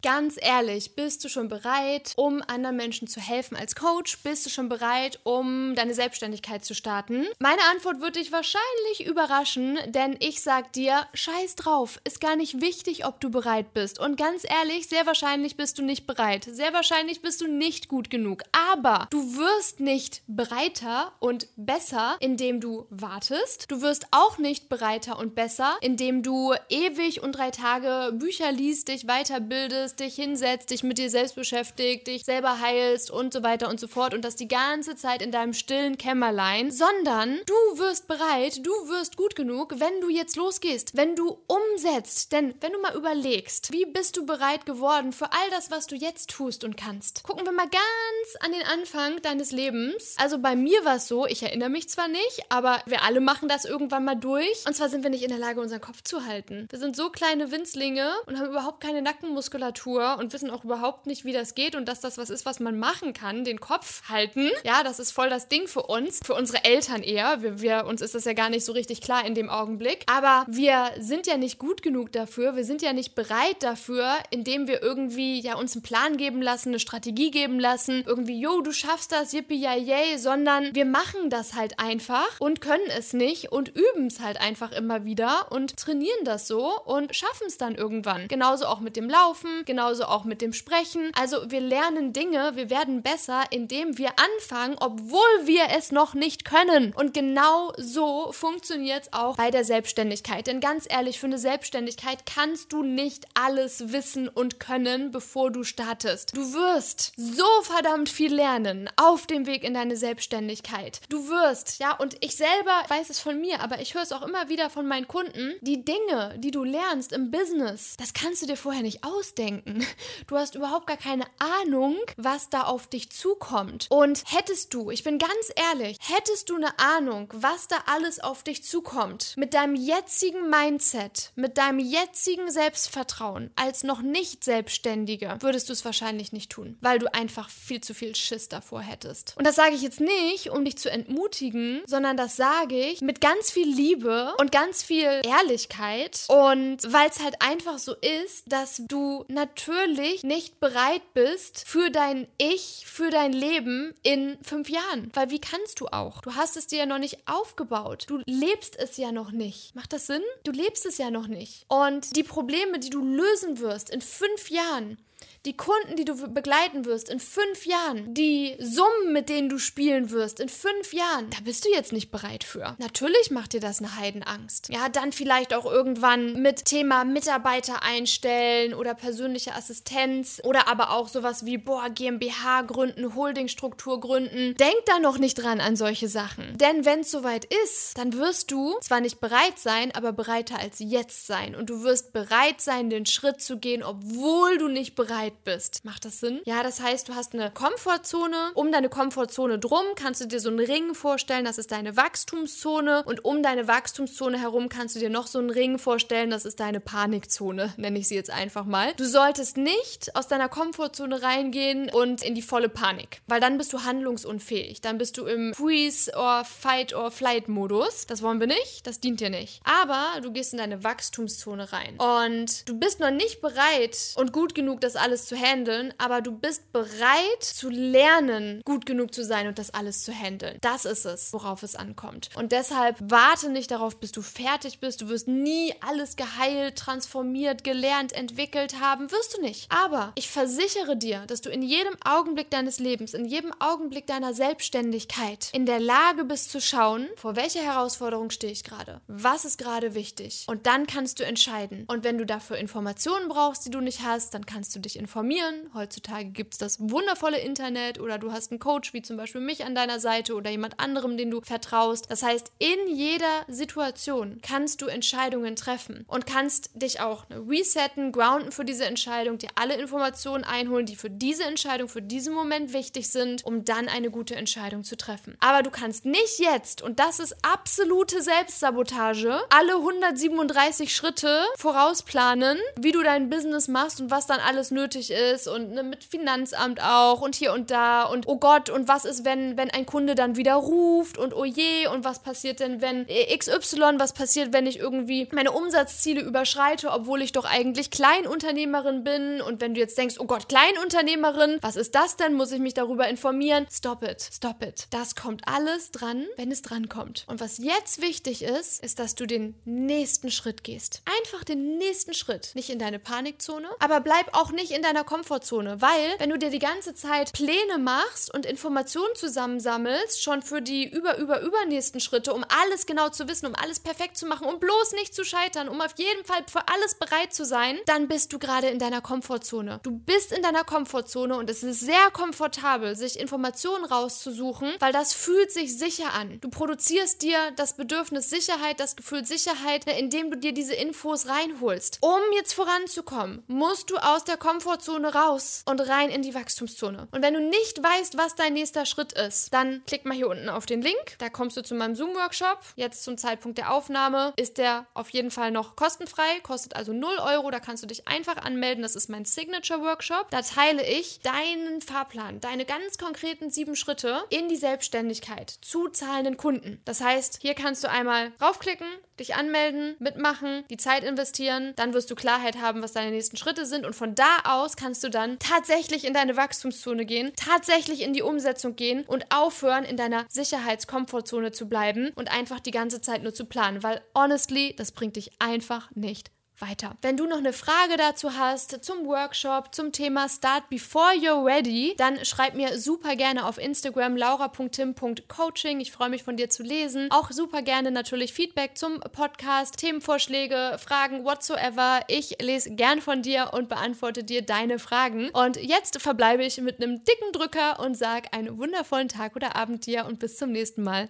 Ganz ehrlich, bist du schon bereit, um anderen Menschen zu helfen als Coach? Bist du schon bereit, um deine Selbstständigkeit zu starten? Meine Antwort wird dich wahrscheinlich überraschen, denn ich sag dir, scheiß drauf, ist gar nicht wichtig, ob du bereit bist. Und ganz ehrlich, sehr wahrscheinlich bist du nicht bereit. Sehr wahrscheinlich bist du nicht gut genug. Aber du wirst nicht bereiter und besser, indem du wartest. Du wirst auch nicht bereiter und besser, indem du ewig und drei Tage Bücher liest, dich weiterbildest meditierst, dich hinsetzt, dich mit dir selbst beschäftigt, dich selber heilst und so weiter und so fort und das die ganze Zeit in deinem stillen Kämmerlein, sondern du wirst bereit, du wirst gut genug, wenn du jetzt losgehst, wenn du umsetzt. Denn wenn du mal überlegst, wie bist du bereit geworden für all das, was du jetzt tust und kannst? Gucken wir mal ganz an den Anfang deines Lebens. Also bei mir war es so, ich erinnere mich zwar nicht, aber wir alle machen das irgendwann mal durch. Und zwar sind wir nicht in der Lage, unseren Kopf zu halten. Wir sind so kleine Winzlinge und haben überhaupt keine Nackenmuskulatur Natur und wissen auch überhaupt nicht, wie das geht und dass das was ist, was man machen kann, den Kopf halten. Ja, das ist voll das Ding für uns, für unsere Eltern eher. Wir, wir, uns ist das ja gar nicht so richtig klar in dem Augenblick. Aber wir sind ja nicht gut genug dafür, wir sind ja nicht bereit dafür, indem wir irgendwie ja uns einen Plan geben lassen, eine Strategie geben lassen, irgendwie, yo, du schaffst das, yippie yay, sondern wir machen das halt einfach und können es nicht und üben es halt einfach immer wieder und trainieren das so und schaffen es dann irgendwann. Genauso auch mit dem Laufen, genauso auch mit dem Sprechen. Also wir lernen Dinge, wir werden besser, indem wir anfangen, obwohl wir es noch nicht können. Und genau so funktioniert es auch bei der Selbstständigkeit. Denn ganz ehrlich, für eine Selbstständigkeit kannst du nicht alles wissen und können, bevor du startest. Du wirst so verdammt viel lernen auf dem Weg in deine Selbstständigkeit. Du wirst, ja, und ich selber weiß es von mir, aber ich höre es auch immer wieder von meinen Kunden, die Dinge, die du lernst im Business, das kannst du dir vorher nicht ausdenken denken. Du hast überhaupt gar keine Ahnung, was da auf dich zukommt. Und hättest du, ich bin ganz ehrlich, hättest du eine Ahnung, was da alles auf dich zukommt, mit deinem jetzigen Mindset, mit deinem jetzigen Selbstvertrauen als noch nicht Selbstständiger, würdest du es wahrscheinlich nicht tun, weil du einfach viel zu viel Schiss davor hättest. Und das sage ich jetzt nicht, um dich zu entmutigen, sondern das sage ich mit ganz viel Liebe und ganz viel Ehrlichkeit und weil es halt einfach so ist, dass du natürlich natürlich nicht bereit bist für dein Ich, für dein Leben in fünf Jahren. Weil wie kannst du auch? Du hast es dir ja noch nicht aufgebaut. Du lebst es ja noch nicht. Macht das Sinn? Du lebst es ja noch nicht. Und die Probleme, die du lösen wirst in fünf Jahren, die Kunden, die du begleiten wirst in fünf Jahren, die Summen, mit denen du spielen wirst in fünf Jahren, da bist du jetzt nicht bereit für. Natürlich macht dir das eine Heidenangst. Ja, dann vielleicht auch irgendwann mit Thema Mitarbeiter einstellen oder persönliche Assistenz oder aber auch sowas wie, boah, GmbH gründen, Holdingstruktur gründen. Denk da noch nicht dran an solche Sachen. Denn wenn es soweit ist, dann wirst du zwar nicht bereit sein, aber bereiter als jetzt sein. Und du wirst bereit sein, den Schritt zu gehen, obwohl du nicht bereit bist. Macht das Sinn? Ja, das heißt, du hast eine Komfortzone. Um deine Komfortzone drum kannst du dir so einen Ring vorstellen, das ist deine Wachstumszone. Und um deine Wachstumszone herum kannst du dir noch so einen Ring vorstellen, das ist deine Panikzone, nenne ich sie jetzt einfach mal. Du solltest nicht aus deiner Komfortzone reingehen und in die volle Panik, weil dann bist du handlungsunfähig. Dann bist du im Freeze or Fight or Flight Modus. Das wollen wir nicht, das dient dir nicht. Aber du gehst in deine Wachstumszone rein und du bist noch nicht bereit und gut genug, das alles zu handeln, aber du bist bereit zu lernen, gut genug zu sein und das alles zu handeln. Das ist es, worauf es ankommt. Und deshalb warte nicht darauf, bis du fertig bist. Du wirst nie alles geheilt, transformiert, gelernt, entwickelt haben. Wirst du nicht. Aber ich versichere dir, dass du in jedem Augenblick deines Lebens, in jedem Augenblick deiner Selbstständigkeit in der Lage bist zu schauen, vor welcher Herausforderung stehe ich gerade? Was ist gerade wichtig? Und dann kannst du entscheiden. Und wenn du dafür Informationen brauchst, die du nicht hast, dann kannst du dich informieren informieren. Heutzutage gibt es das wundervolle Internet oder du hast einen Coach wie zum Beispiel mich an deiner Seite oder jemand anderem, den du vertraust. Das heißt, in jeder Situation kannst du Entscheidungen treffen und kannst dich auch resetten, grounden für diese Entscheidung, dir alle Informationen einholen, die für diese Entscheidung, für diesen Moment wichtig sind, um dann eine gute Entscheidung zu treffen. Aber du kannst nicht jetzt, und das ist absolute Selbstsabotage, alle 137 Schritte vorausplanen, wie du dein Business machst und was dann alles nötig nötig ist und ne, mit Finanzamt auch und hier und da und oh Gott, und was ist, wenn, wenn ein Kunde dann wieder ruft und oh je, und was passiert denn, wenn XY, was passiert, wenn ich irgendwie meine Umsatzziele überschreite, obwohl ich doch eigentlich Kleinunternehmerin bin und wenn du jetzt denkst, oh Gott, Kleinunternehmerin, was ist das denn? Muss ich mich darüber informieren? Stop it, stop it. Das kommt alles dran, wenn es dran kommt. Und was jetzt wichtig ist, ist, dass du den nächsten Schritt gehst. Einfach den nächsten Schritt. Nicht in deine Panikzone, aber bleib auch nicht in deiner Komfortzone, weil wenn du dir die ganze Zeit Pläne machst und Informationen zusammensammelst, schon für die über, über, übernächsten Schritte, um alles genau zu wissen, um alles perfekt zu machen, um bloß nicht zu scheitern, um auf jeden Fall für alles bereit zu sein, dann bist du gerade in deiner Komfortzone. Du bist in deiner Komfortzone und es ist sehr komfortabel, sich Informationen rauszusuchen, weil das fühlt sich sicher an. Du produzierst dir das Bedürfnis Sicherheit, das Gefühl Sicherheit, indem du dir diese Infos reinholst. Um jetzt voranzukommen, musst du aus der Komfortzone raus und rein in die Wachstumszone. Und wenn du nicht weißt, was dein nächster Schritt ist, dann klick mal hier unten auf den Link. Da kommst du zu meinem Zoom-Workshop. Jetzt zum Zeitpunkt der Aufnahme ist der auf jeden Fall noch kostenfrei, kostet also 0 Euro. Da kannst du dich einfach anmelden. Das ist mein Signature-Workshop. Da teile ich deinen Fahrplan, deine ganz konkreten sieben Schritte in die Selbstständigkeit zu zahlenden Kunden. Das heißt, hier kannst du einmal raufklicken, dich anmelden, mitmachen, die Zeit investieren, dann wirst du Klarheit haben, was deine nächsten Schritte sind und von da aus kannst du dann tatsächlich in deine Wachstumszone gehen, tatsächlich in die Umsetzung gehen und aufhören, in deiner Sicherheitskomfortzone zu bleiben und einfach die ganze Zeit nur zu planen, weil honestly, das bringt dich einfach nicht weiter. Wenn du noch eine Frage dazu hast zum Workshop, zum Thema Start Before You're Ready, dann schreib mir super gerne auf Instagram laura.tim.coaching. Ich freue mich von dir zu lesen. Auch super gerne natürlich Feedback zum Podcast, Themenvorschläge, Fragen, whatsoever. Ich lese gern von dir und beantworte dir deine Fragen. Und jetzt verbleibe ich mit einem dicken Drücker und sage einen wundervollen Tag oder Abend dir und bis zum nächsten Mal.